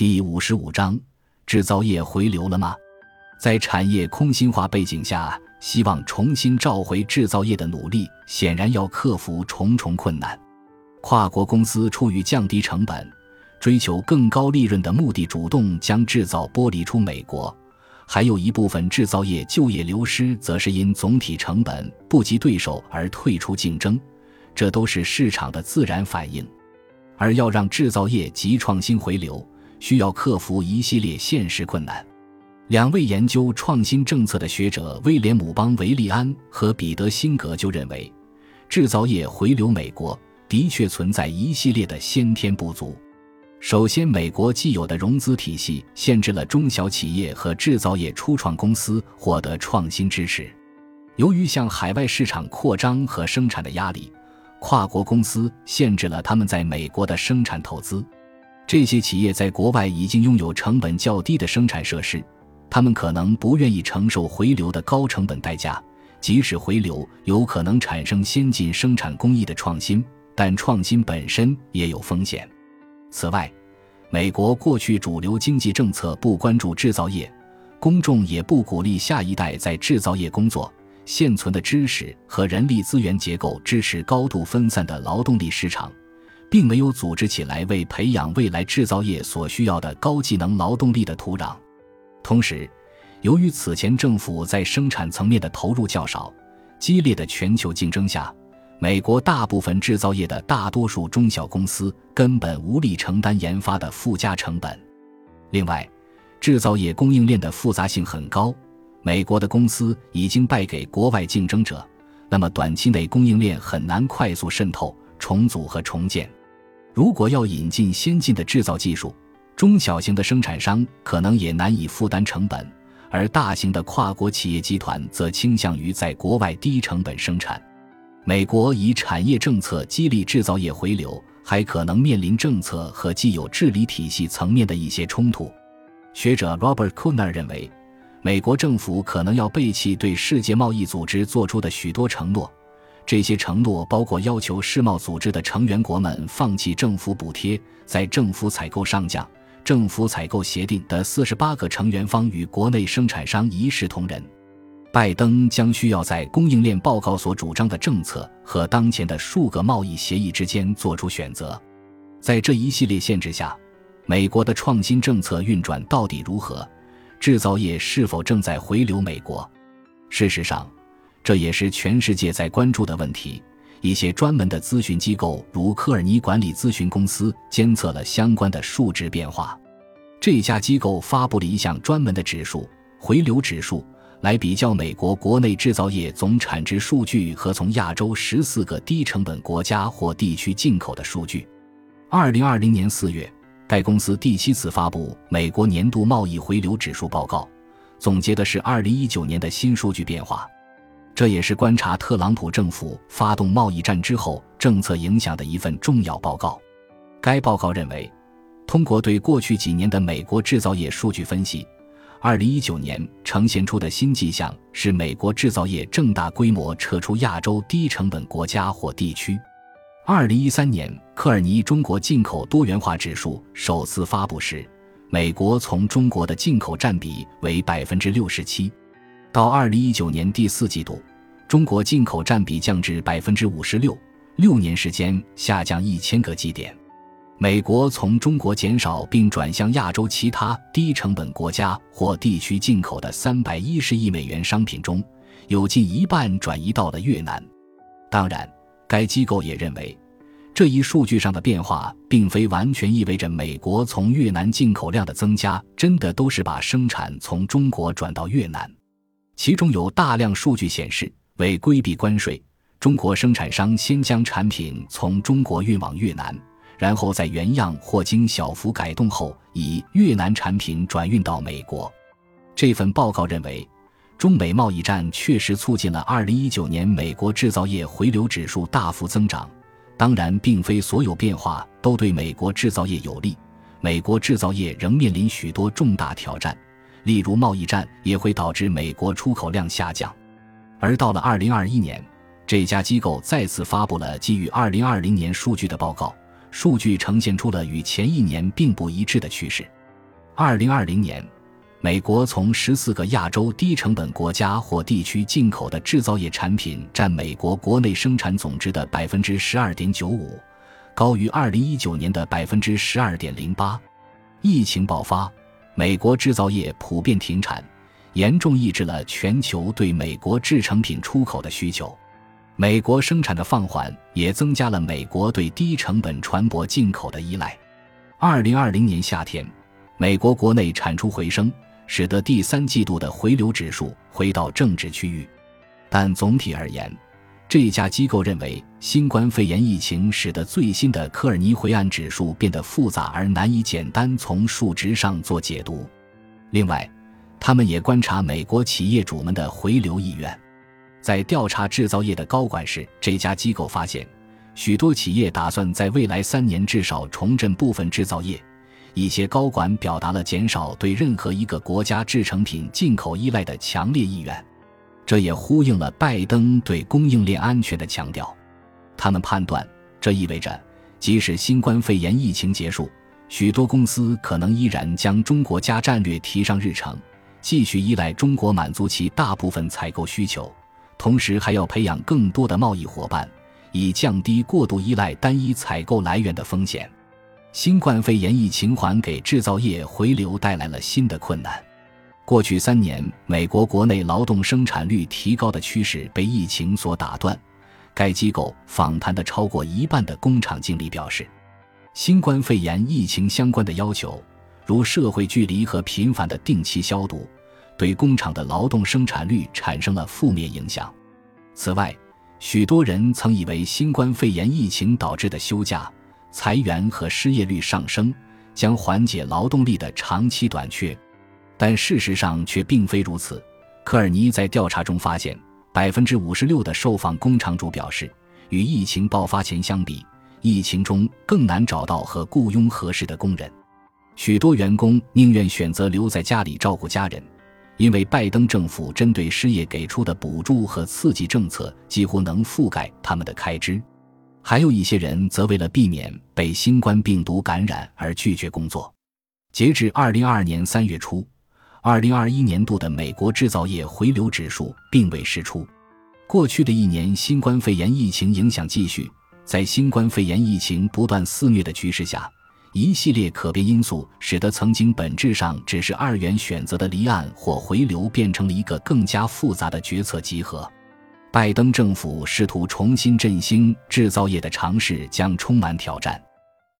第五十五章：制造业回流了吗？在产业空心化背景下，希望重新召回制造业的努力，显然要克服重重困难。跨国公司出于降低成本、追求更高利润的目的，主动将制造剥离出美国；还有一部分制造业就业流失，则是因总体成本不及对手而退出竞争。这都是市场的自然反应。而要让制造业及创新回流，需要克服一系列现实困难。两位研究创新政策的学者威廉姆·邦维利安和彼得·辛格就认为，制造业回流美国。的确存在一系列的先天不足。首先，美国既有的融资体系限制了中小企业和制造业初创公司获得创新支持。由于向海外市场扩张和生产的压力，跨国公司限制了他们在美国的生产投资。这些企业在国外已经拥有成本较低的生产设施，他们可能不愿意承受回流的高成本代价。即使回流有可能产生先进生产工艺的创新。但创新本身也有风险。此外，美国过去主流经济政策不关注制造业，公众也不鼓励下一代在制造业工作。现存的知识和人力资源结构支持高度分散的劳动力市场，并没有组织起来为培养未来制造业所需要的高技能劳动力的土壤。同时，由于此前政府在生产层面的投入较少，激烈的全球竞争下。美国大部分制造业的大多数中小公司根本无力承担研发的附加成本。另外，制造业供应链的复杂性很高，美国的公司已经败给国外竞争者，那么短期内供应链很难快速渗透、重组和重建。如果要引进先进的制造技术，中小型的生产商可能也难以负担成本，而大型的跨国企业集团则倾向于在国外低成本生产。美国以产业政策激励制造业回流，还可能面临政策和既有治理体系层面的一些冲突。学者 Robert Kuhner 认为，美国政府可能要背弃对世界贸易组织做出的许多承诺，这些承诺包括要求世贸组织的成员国们放弃政府补贴，在政府采购上将，政府采购协定的四十八个成员方与国内生产商一视同仁。拜登将需要在供应链报告所主张的政策和当前的数个贸易协议之间做出选择。在这一系列限制下，美国的创新政策运转到底如何？制造业是否正在回流美国？事实上，这也是全世界在关注的问题。一些专门的咨询机构，如科尔尼管理咨询公司，监测了相关的数值变化。这家机构发布了一项专门的指数——回流指数。来比较美国国内制造业总产值数据和从亚洲十四个低成本国家或地区进口的数据。二零二零年四月，该公司第七次发布美国年度贸易回流指数报告，总结的是二零一九年的新数据变化。这也是观察特朗普政府发动贸易战之后政策影响的一份重要报告。该报告认为，通过对过去几年的美国制造业数据分析。二零一九年呈现出的新迹象是，美国制造业正大规模撤出亚洲低成本国家或地区。二零一三年，科尔尼中国进口多元化指数首次发布时，美国从中国的进口占比为百分之六十七。到二零一九年第四季度，中国进口占比降至百分之五十六，六年时间下降一千个基点。美国从中国减少并转向亚洲其他低成本国家或地区进口的三百一十亿美元商品中，有近一半转移到了越南。当然，该机构也认为，这一数据上的变化并非完全意味着美国从越南进口量的增加真的都是把生产从中国转到越南。其中有大量数据显示，为规避关税，中国生产商先将产品从中国运往越南。然后在原样或经小幅改动后，以越南产品转运到美国。这份报告认为，中美贸易战确实促进了2019年美国制造业回流指数大幅增长。当然，并非所有变化都对美国制造业有利。美国制造业仍面临许多重大挑战，例如贸易战也会导致美国出口量下降。而到了2021年，这家机构再次发布了基于2020年数据的报告。数据呈现出了与前一年并不一致的趋势。二零二零年，美国从十四个亚洲低成本国家或地区进口的制造业产品占美国国内生产总值的百分之十二点九五，高于二零一九年的百分之十二点零八。疫情爆发，美国制造业普遍停产，严重抑制了全球对美国制成品出口的需求。美国生产的放缓也增加了美国对低成本船舶进口的依赖。二零二零年夏天。美国国内产出回升，使得第三季度的回流指数回到正值区域。但总体而言，这家机构认为，新冠肺炎疫情使得最新的科尔尼回案指数变得复杂而难以简单从数值上做解读。另外，他们也观察美国企业主们的回流意愿。在调查制造业的高管时，这家机构发现，许多企业打算在未来三年至少重振部分制造业。一些高管表达了减少对任何一个国家制成品进口依赖的强烈意愿，这也呼应了拜登对供应链安全的强调。他们判断，这意味着即使新冠肺炎疫情结束，许多公司可能依然将中国加战略提上日程，继续依赖中国满足其大部分采购需求，同时还要培养更多的贸易伙伴，以降低过度依赖单一采购来源的风险。新冠肺炎疫情还给制造业回流带来了新的困难。过去三年，美国国内劳动生产率提高的趋势被疫情所打断。该机构访谈的超过一半的工厂经理表示，新冠肺炎疫情相关的要求，如社会距离和频繁的定期消毒，对工厂的劳动生产率产生了负面影响。此外，许多人曾以为新冠肺炎疫情导致的休假。裁员和失业率上升将缓解劳动力的长期短缺，但事实上却并非如此。科尔尼在调查中发现，百分之五十六的受访工厂主表示，与疫情爆发前相比，疫情中更难找到和雇佣合适的工人。许多员工宁愿选择留在家里照顾家人，因为拜登政府针对失业给出的补助和刺激政策几乎能覆盖他们的开支。还有一些人则为了避免被新冠病毒感染而拒绝工作。截至二零二二年三月初，二零二一年度的美国制造业回流指数并未释出。过去的一年，新冠肺炎疫情影响继续。在新冠肺炎疫情不断肆虐的局势下，一系列可变因素使得曾经本质上只是二元选择的离岸或回流，变成了一个更加复杂的决策集合。拜登政府试图重新振兴制造业的尝试将充满挑战。